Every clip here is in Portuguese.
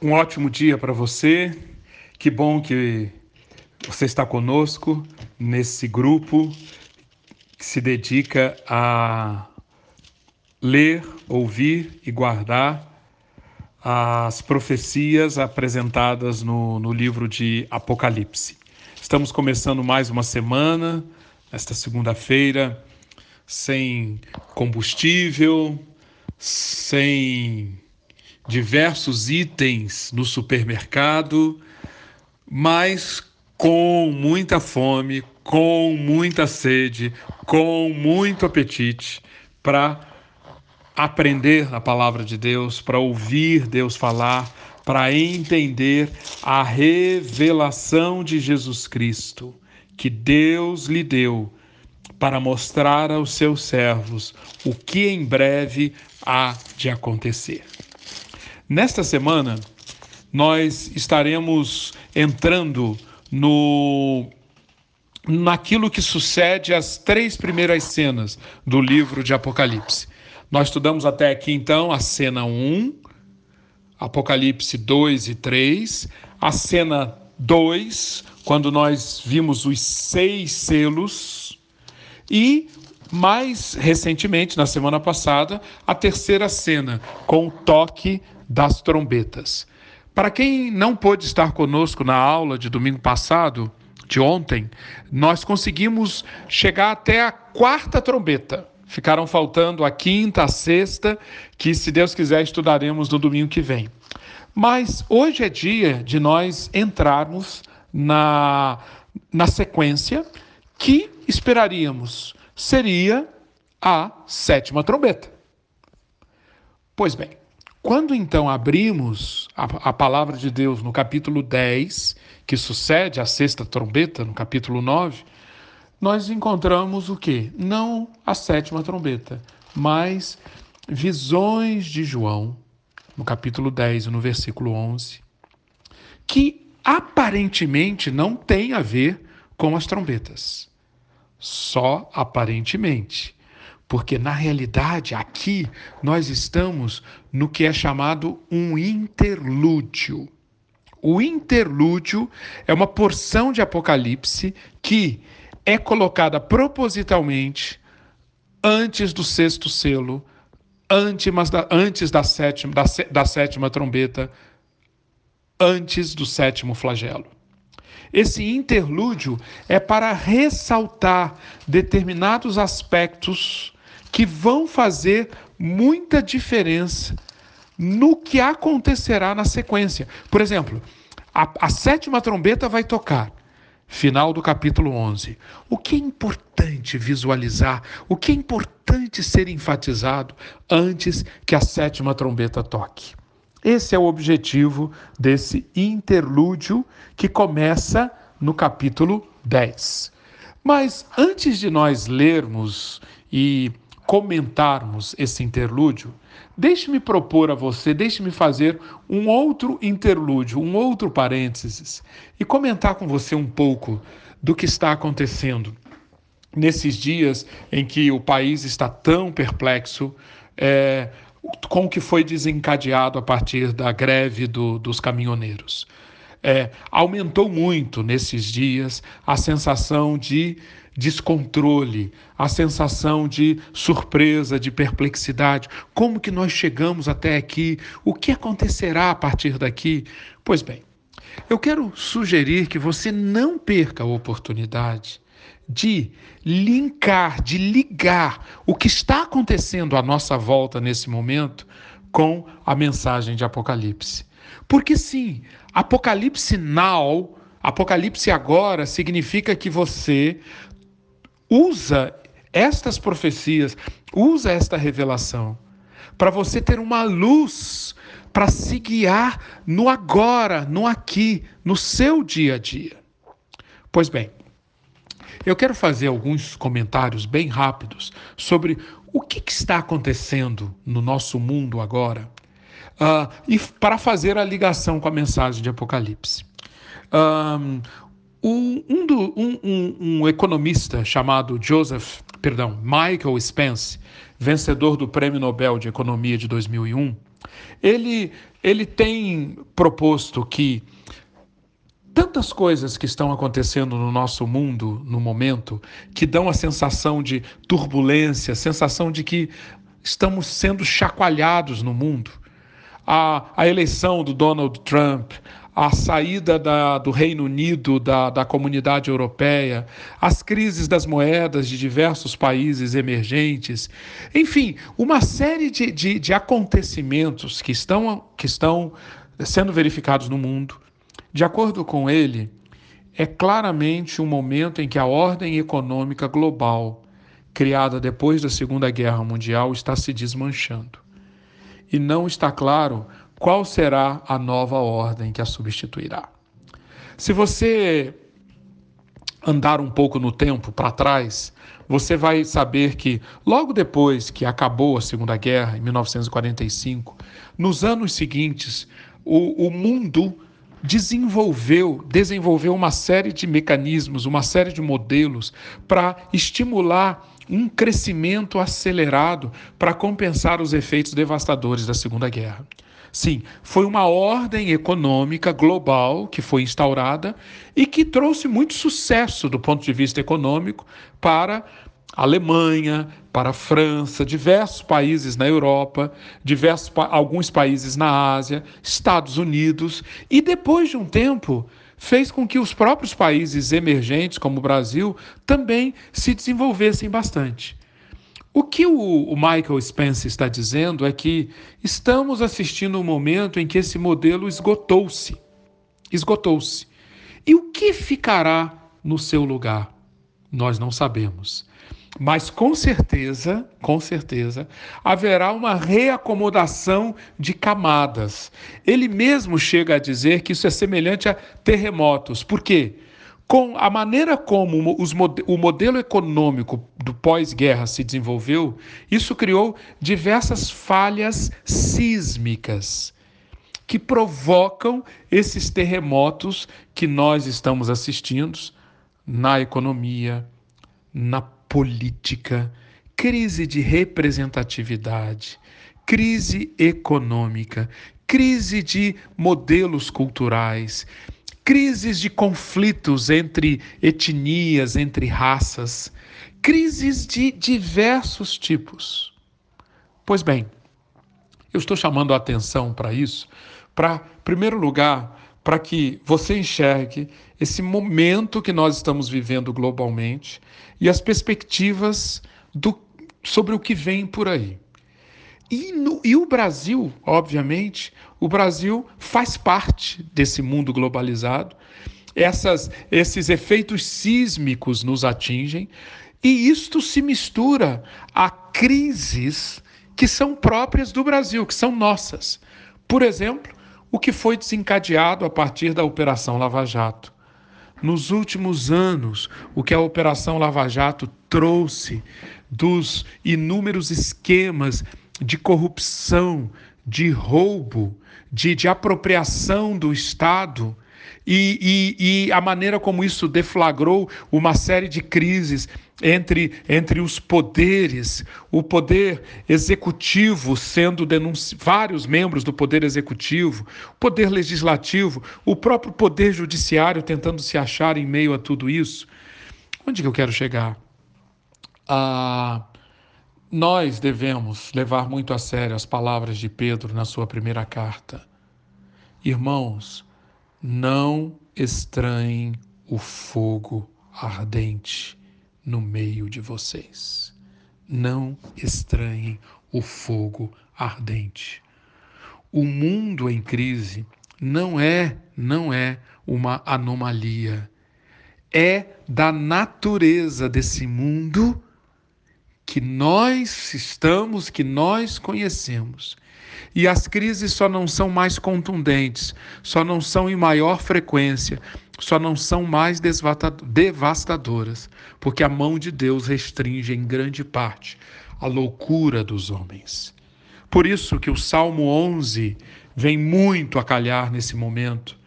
Um ótimo dia para você. Que bom que você está conosco nesse grupo que se dedica a ler, ouvir e guardar as profecias apresentadas no, no livro de Apocalipse. Estamos começando mais uma semana, esta segunda-feira, sem combustível, sem diversos itens no supermercado, mas com muita fome, com muita sede, com muito apetite para aprender a palavra de Deus, para ouvir Deus falar, para entender a revelação de Jesus Cristo que Deus lhe deu para mostrar aos seus servos o que em breve há de acontecer. Nesta semana, nós estaremos entrando no naquilo que sucede às três primeiras cenas do livro de Apocalipse. Nós estudamos até aqui então a cena 1, Apocalipse 2 e 3, a cena 2, quando nós vimos os seis selos, e mais recentemente, na semana passada, a terceira cena, com o toque das trombetas. Para quem não pôde estar conosco na aula de domingo passado, de ontem, nós conseguimos chegar até a quarta trombeta. Ficaram faltando a quinta, a sexta, que, se Deus quiser, estudaremos no domingo que vem. Mas hoje é dia de nós entrarmos na, na sequência que esperaríamos seria a sétima trombeta. Pois bem, quando então abrimos a, a, palavra de Deus no capítulo 10, que sucede à sexta trombeta, no capítulo 9, nós encontramos o que? Não a sétima trombeta, mas visões de João, no capítulo 10, no versículo 11, que aparentemente não tem a ver com as trombetas. Só aparentemente porque na realidade aqui nós estamos no que é chamado um interlúdio. O interlúdio é uma porção de Apocalipse que é colocada propositalmente antes do sexto selo, antes da, antes da, sétima, da, da sétima trombeta, antes do sétimo flagelo. Esse interlúdio é para ressaltar determinados aspectos que vão fazer muita diferença no que acontecerá na sequência. Por exemplo, a, a, sétima trombeta vai tocar, final do capítulo 11. O que é importante visualizar, o que é importante ser enfatizado antes que a sétima trombeta toque? Esse é o objetivo desse interlúdio que começa no capítulo 10. Mas antes de nós lermos e comentarmos esse interlúdio, deixe-me propor a você, deixe-me fazer um outro interlúdio, um outro parênteses e comentar com você um pouco do que está acontecendo nesses dias em que o país está tão perplexo é, com o que foi desencadeado a partir da greve do, dos caminhoneiros. É, aumentou muito nesses dias a sensação de descontrole, a sensação de surpresa, de perplexidade. Como que nós chegamos até aqui? O que acontecerá a partir daqui? Pois bem, eu quero sugerir que você não perca a oportunidade de linkar, de ligar o que está acontecendo à nossa volta nesse momento com a mensagem de Apocalipse. Porque sim, Apocalipse now, Apocalipse agora significa que você usa estas profecias, usa esta revelação para você ter uma luz para se guiar no agora, no aqui, no seu dia a dia. Pois bem, eu quero fazer alguns comentários bem rápidos sobre o que, que está acontecendo no nosso mundo agora uh, e para fazer a ligação com a mensagem de Apocalipse. Um, um, um, do, um, um, economista chamado Joseph, perdão, Michael Spence, vencedor do Prêmio Nobel de Economia de 2001, ele ele tem proposto que tantas coisas que estão acontecendo no nosso mundo no momento que dão a sensação de turbulência, sensação de que estamos sendo chacoalhados no mundo. A, a eleição do Donald Trump, a saída da, do Reino Unido da, da comunidade europeia, as crises das moedas de diversos países emergentes, enfim, uma série de, de, de acontecimentos que estão, que estão sendo verificados no mundo. De acordo com ele, é claramente um momento em que a ordem econômica global, criada depois da Segunda Guerra Mundial, está se desmanchando. E não está claro qual será a nova ordem que a substituirá. Se você andar um pouco no tempo para trás, você vai saber que logo depois que acabou a Segunda Guerra, em 1945, nos anos seguintes, o, o mundo desenvolveu, desenvolveu uma série de mecanismos, uma série de modelos para estimular um crescimento acelerado para compensar os efeitos devastadores da Segunda Guerra. Sim, foi uma ordem econômica global que foi instaurada e que trouxe muito sucesso do ponto de vista econômico para a Alemanha, para a França, diversos países na Europa, diversos alguns países na Ásia, Estados Unidos, e depois de um tempo fez com que os próprios países emergentes, como o Brasil, também se desenvolvessem bastante. O que o, Michael Spence está dizendo é que estamos assistindo um momento em que esse modelo esgotou-se. Esgotou-se. E o que ficará no seu lugar? Nós não sabemos. Mas com certeza, com certeza, haverá uma reacomodação de camadas. Ele mesmo chega a dizer que isso é semelhante a terremotos. Por quê? Com a maneira como o modelo econômico do pós-guerra se desenvolveu, isso criou diversas falhas sísmicas que provocam esses terremotos que nós estamos assistindo na economia, na política, crise de representatividade, crise econômica, crise de modelos culturais crises de conflitos entre etnias, entre raças, crises de diversos tipos. Pois bem, eu estou chamando a atenção para isso, para, em primeiro lugar, para que você enxergue esse momento que nós estamos vivendo globalmente e as perspectivas do, sobre o que vem por aí. E, no, e o Brasil, obviamente, o Brasil faz parte desse mundo globalizado. Essas, esses efeitos sísmicos nos atingem e isto se mistura a crises que são próprias do Brasil, que são nossas. Por exemplo, o que foi desencadeado a partir da Operação Lava Jato. Nos últimos anos, o que a Operação Lava Jato trouxe dos inúmeros esquemas de corrupção, de roubo, de, de apropriação do Estado. E, e, e, a maneira como isso deflagrou uma série de crises entre, entre os poderes, o poder executivo sendo denunciado, vários membros do poder executivo, o poder legislativo, o próprio poder judiciário tentando se achar em meio a tudo isso. Onde que eu quero chegar? Ah, nós devemos levar muito a sério as palavras de Pedro na sua primeira carta. Irmãos, não estranhem o fogo ardente no meio de vocês. Não estranhem o fogo ardente. O mundo em crise não é, não é uma anomalia. É da natureza desse mundo que nós estamos, que nós conhecemos. E as crises só não são mais contundentes, só não são em maior frequência, só não são mais devastadoras, porque a mão de Deus restringe em grande parte a loucura dos homens. Por isso que o Salmo 11 vem muito a calhar nesse momento.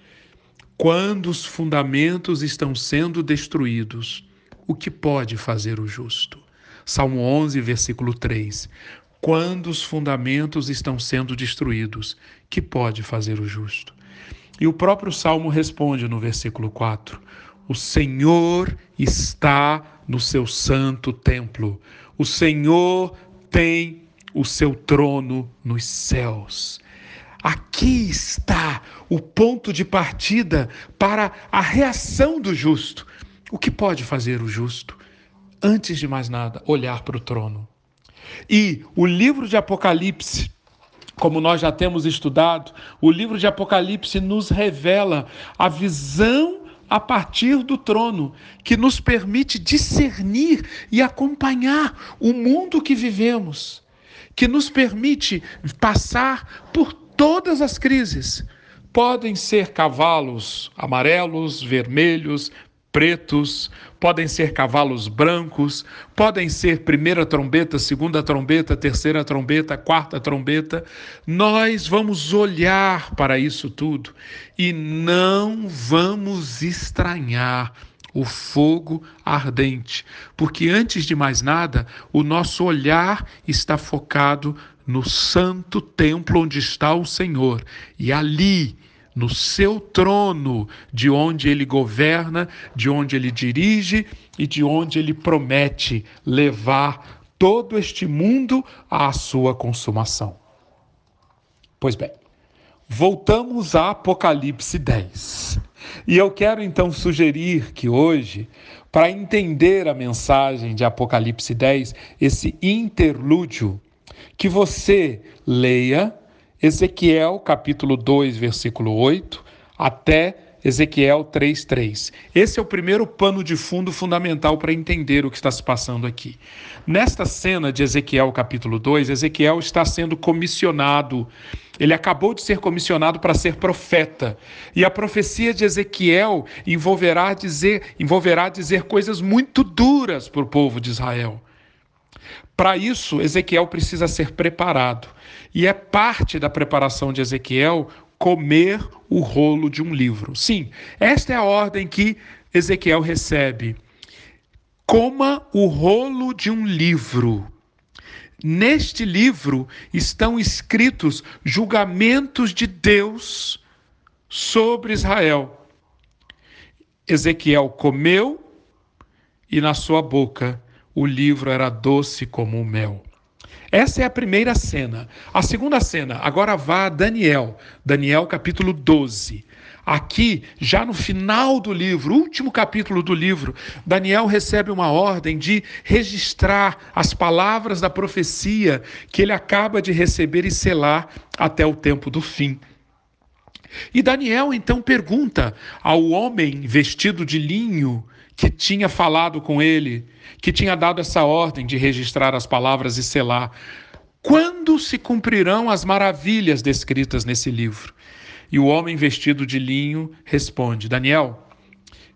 Quando os fundamentos estão sendo destruídos, o que pode fazer o justo? Salmo 11, versículo 3. quando os fundamentos estão sendo destruídos, que pode fazer o justo? E o próprio Salmo responde no versículo 4: O Senhor está no seu santo templo, o Senhor tem o seu trono nos céus. Aqui está o ponto de partida para a reação do justo. O que pode fazer o justo? Antes de mais nada, olhar para o trono. E o livro de Apocalipse, como nós já temos estudado, o livro de Apocalipse nos revela a visão a partir do trono, que nos permite discernir e acompanhar o mundo que vivemos, que nos permite passar por todas as crises. Podem ser cavalos amarelos, vermelhos, pretos, podem ser cavalos brancos, podem ser primeira trombeta, segunda trombeta, terceira trombeta, quarta trombeta. Nós vamos olhar para isso tudo e não vamos estranhar o fogo ardente, porque antes de mais nada, o nosso olhar está focado no santo templo onde está o Senhor, e ali no seu trono, de onde ele governa, de onde ele dirige e de onde ele promete levar todo este mundo à sua consumação. Pois bem, voltamos a Apocalipse 10. E eu quero então sugerir que hoje, para entender a mensagem de Apocalipse 10, esse interlúdio, que você leia Ezequiel capítulo 2, versículo 8, até Ezequiel 3:3. Esse é o primeiro pano de fundo fundamental para entender o que está se passando aqui. Nesta cena de Ezequiel capítulo 2, Ezequiel está sendo comissionado. Ele acabou de ser comissionado para ser profeta. E a profecia de Ezequiel envolverá dizer, envolverá dizer coisas muito duras para o povo de Israel. Para isso, Ezequiel precisa ser preparado. E é parte da preparação de Ezequiel comer o rolo de um livro. Sim, esta é a ordem que Ezequiel recebe. Coma o rolo de um livro. Neste livro estão escritos julgamentos de Deus sobre Israel. Ezequiel comeu e na sua boca o livro era doce como o mel. Essa é a primeira cena. A segunda cena, agora vá a Daniel, Daniel capítulo 12. Aqui, já no final do livro, último capítulo do livro, Daniel recebe uma ordem de registrar as palavras da profecia que ele acaba de receber e selar até o tempo do fim. E Daniel então pergunta ao homem vestido de linho que tinha falado com ele, que tinha dado essa ordem de registrar as palavras e selar. Quando se cumprirão as maravilhas descritas nesse livro? E o homem vestido de linho responde: Daniel,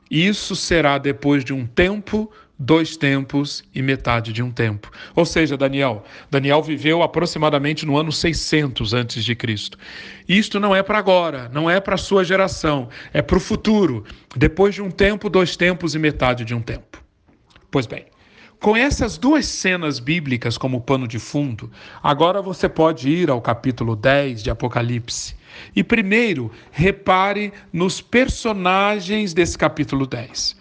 isso será depois de um tempo dois tempos e metade de um tempo. Ou seja, Daniel, Daniel viveu aproximadamente no ano 600 antes de Cristo. Isto não é para agora, não é para sua geração, é para o futuro. Depois de um tempo, dois tempos e metade de um tempo. Pois bem, com essas duas cenas bíblicas como pano de fundo, agora você pode ir ao capítulo 10 de Apocalipse. E primeiro, repare nos personagens desse capítulo 10.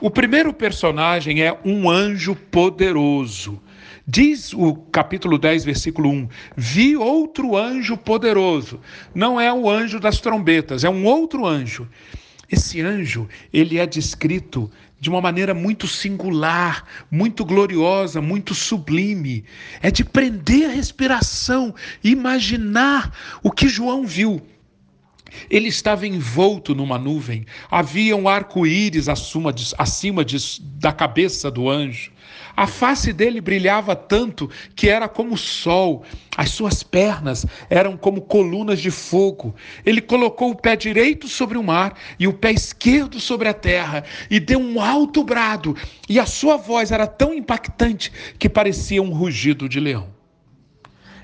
O primeiro personagem é um anjo poderoso. Diz o capítulo 10, versículo 1: Vi outro anjo poderoso. Não é o anjo das trombetas, é um outro anjo. Esse anjo, ele é descrito de uma maneira muito singular, muito gloriosa, muito sublime. É de prender a respiração, imaginar o que João viu. Ele estava envolto numa nuvem, havia um arco-íris acima, de, acima de, da cabeça do anjo. A face dele brilhava tanto que era como o sol, as suas pernas eram como colunas de fogo. Ele colocou o pé direito sobre o mar e o pé esquerdo sobre a terra e deu um alto brado, e a sua voz era tão impactante que parecia um rugido de leão.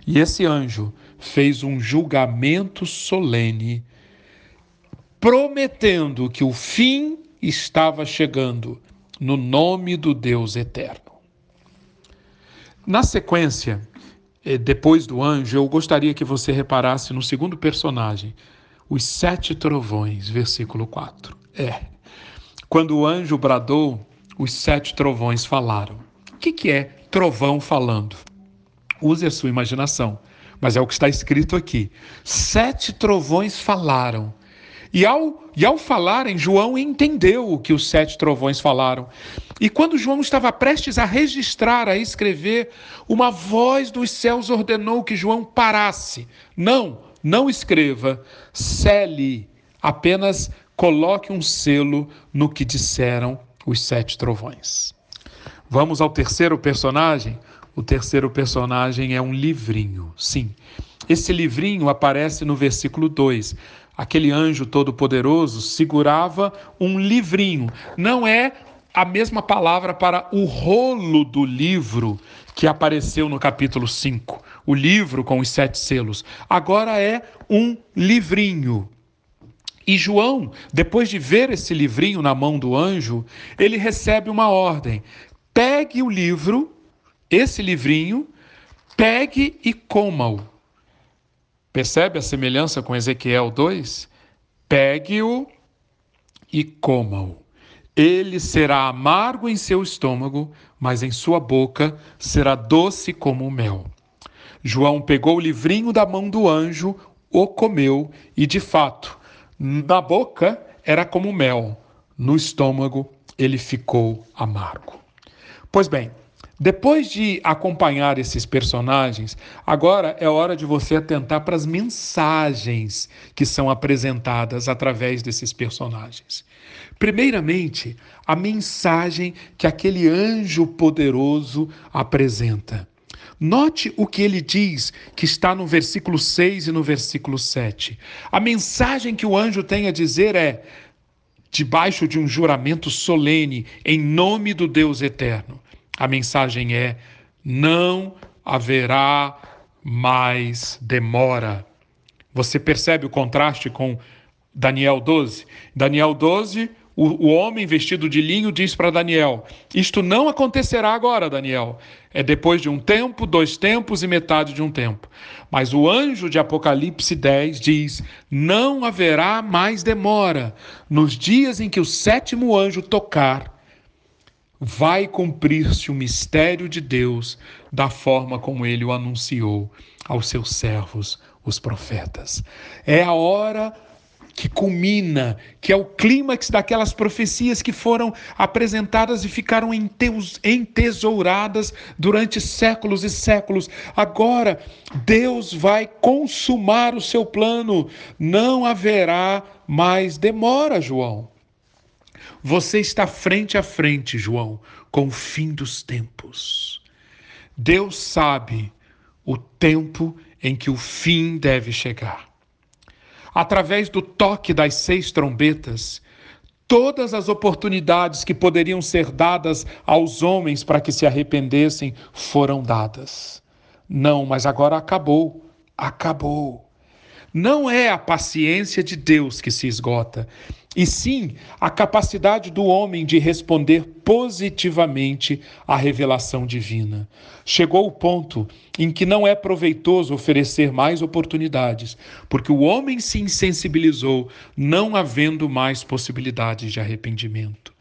E esse anjo fez um julgamento solene prometendo que o fim estava chegando no nome do Deus eterno. Na sequência, eh, depois do anjo, eu gostaria que você reparasse no segundo personagem, os sete trovões, versículo 4. É. Quando o anjo bradou, os sete trovões falaram. O que, que é trovão falando? Use a sua imaginação, mas é o que está escrito aqui. Sete trovões falaram. E ao, e ao falarem, João entendeu o que os sete trovões falaram. E quando João estava prestes a registrar, a escrever, uma voz dos céus ordenou que João parasse. Não, não escreva, cele, apenas coloque um selo no que disseram os sete trovões. Vamos ao terceiro personagem? O terceiro personagem é um livrinho, sim. Esse livrinho aparece no versículo 2. Aquele anjo todo-poderoso segurava um livrinho. Não é a mesma palavra para o rolo do livro que apareceu no capítulo 5, o livro com os sete selos. Agora é um livrinho. E João, depois de ver esse livrinho na mão do anjo, ele recebe uma ordem: pegue o livro, esse livrinho, pegue e coma-o. Percebe a semelhança com Ezequiel 2? Pegue-o e coma-o. Ele será amargo em seu estômago, mas em sua boca será doce como o mel. João pegou o livrinho da mão do anjo, o comeu e, de fato, na boca era como mel, no estômago ele ficou amargo. Pois bem, depois de acompanhar esses personagens, agora é hora de você atentar para as mensagens que são apresentadas através desses personagens. Primeiramente, a mensagem que aquele anjo poderoso apresenta. Note o que ele diz, que está no versículo 6 e no versículo 7. A mensagem que o anjo tem a dizer é: debaixo de um juramento solene, em nome do Deus eterno. A mensagem é: não haverá mais demora. Você percebe o contraste com Daniel 12? Daniel 12, o, o homem vestido de linho diz para Daniel: Isto não acontecerá agora, Daniel. É depois de um tempo, dois tempos e metade de um tempo. Mas o anjo de Apocalipse 10 diz: Não haverá mais demora. Nos dias em que o sétimo anjo tocar, vai cumprir-se o mistério de Deus da forma como ele o anunciou aos seus servos, os profetas. É a hora que culmina, que é o clímax daquelas profecias que foram apresentadas e ficaram entesouradas durante séculos e séculos. Agora, Deus vai consumar o seu plano, não haverá mais demora, João. Você está frente a frente, João, com o fim dos tempos. Deus sabe o tempo em que o fim deve chegar através do toque das seis trombetas, todas as oportunidades que poderiam ser dadas aos homens para que se arrependessem foram dadas. Não, mas agora acabou. Acabou. Não é a paciência de Deus que se esgota, e sim a capacidade do homem de responder positivamente à revelação divina. Chegou o ponto em que não é proveitoso oferecer mais oportunidades, porque o homem se insensibilizou, não havendo mais possibilidades de arrependimento.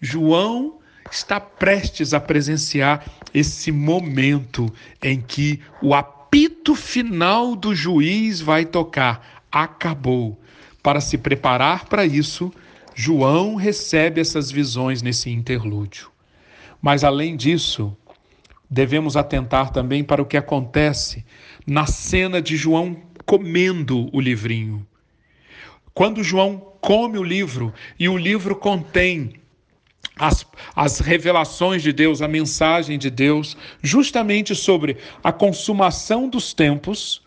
João está prestes a presenciar esse momento em que o apito final do juiz vai tocar. Acabou para se preparar para isso, João recebe essas visões nesse interlúdio. Mas além disso, devemos atentar também para o que acontece na cena de João comendo o livrinho. Quando João come o livro e o livro contém as, as revelações de Deus, a mensagem de Deus, justamente sobre a consumação dos tempos,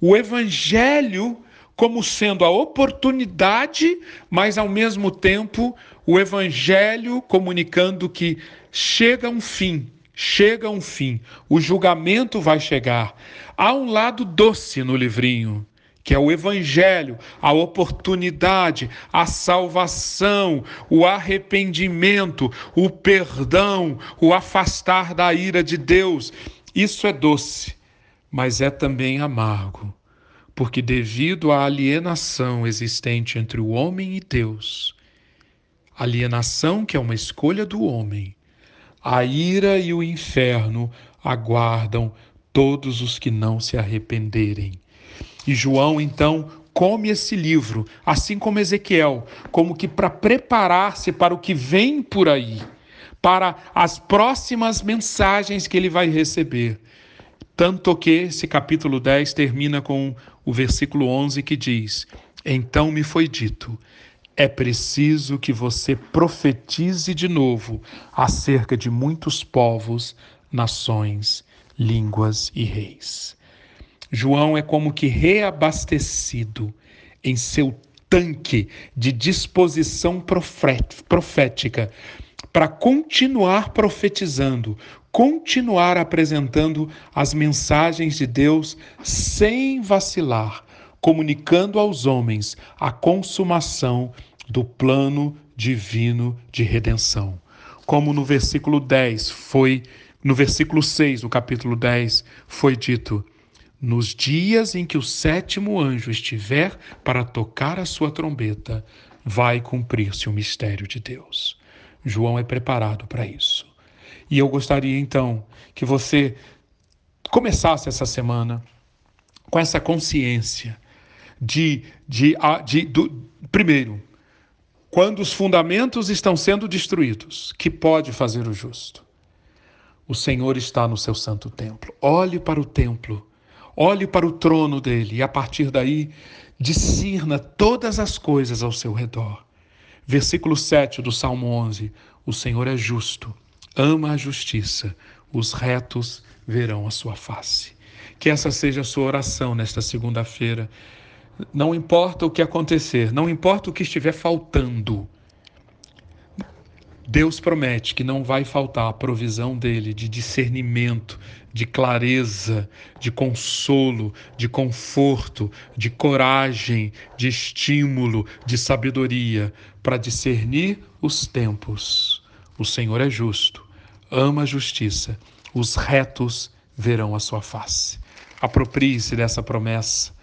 o evangelho como sendo a oportunidade, mas ao mesmo tempo o evangelho comunicando que chega um fim, chega um fim, o julgamento vai chegar. Há um lado doce no livrinho, que é o evangelho, a oportunidade, a salvação, o arrependimento, o perdão, o afastar da ira de Deus. Isso é doce. mas é também amargo, porque devido à alienação existente entre o homem e Deus, alienação que é uma escolha do homem, a ira e o inferno aguardam todos os que não se arrependerem. E João então come esse livro, assim como Ezequiel, como que para preparar-se para o que vem por aí, para as próximas mensagens que ele vai receber. Tanto que esse capítulo 10 termina com o versículo 11 que diz: Então me foi dito, é preciso que você profetize de novo acerca de muitos povos, nações, línguas e reis. João é como que reabastecido em seu tanque de disposição profética para continuar profetizando, continuar apresentando as mensagens de Deus sem vacilar, comunicando aos homens a consumação do plano divino de redenção. Como no versículo 10 foi, no versículo 6 do capítulo 10 foi dito: nos dias em que o sétimo anjo estiver para tocar a sua trombeta, vai cumprir-se o mistério de Deus. João é preparado para isso. E eu gostaria então que você começasse essa semana com essa consciência de, de, de, do, primeiro, quando os fundamentos estão sendo destruídos, que pode fazer o justo? O Senhor está no seu santo templo. Olhe para o templo Olhe para o trono dele e a partir daí discirna todas as coisas ao seu redor. Versículo 7 do Salmo 11: O Senhor é justo, ama a justiça, os retos verão a sua face. Que essa seja a sua oração nesta segunda-feira. Não importa o que acontecer, não importa o que estiver faltando, Deus promete que não vai faltar a provisão dele de discernimento, de clareza, de consolo, de conforto, de coragem, de estímulo, de sabedoria para discernir os tempos. O Senhor é justo, ama a justiça, os retos verão a sua face. Aproprie-se dessa promessa,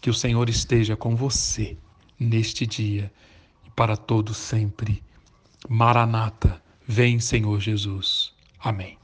que o Senhor esteja com você neste dia e para todo sempre. Maranata, vem Senhor Jesus. Amém.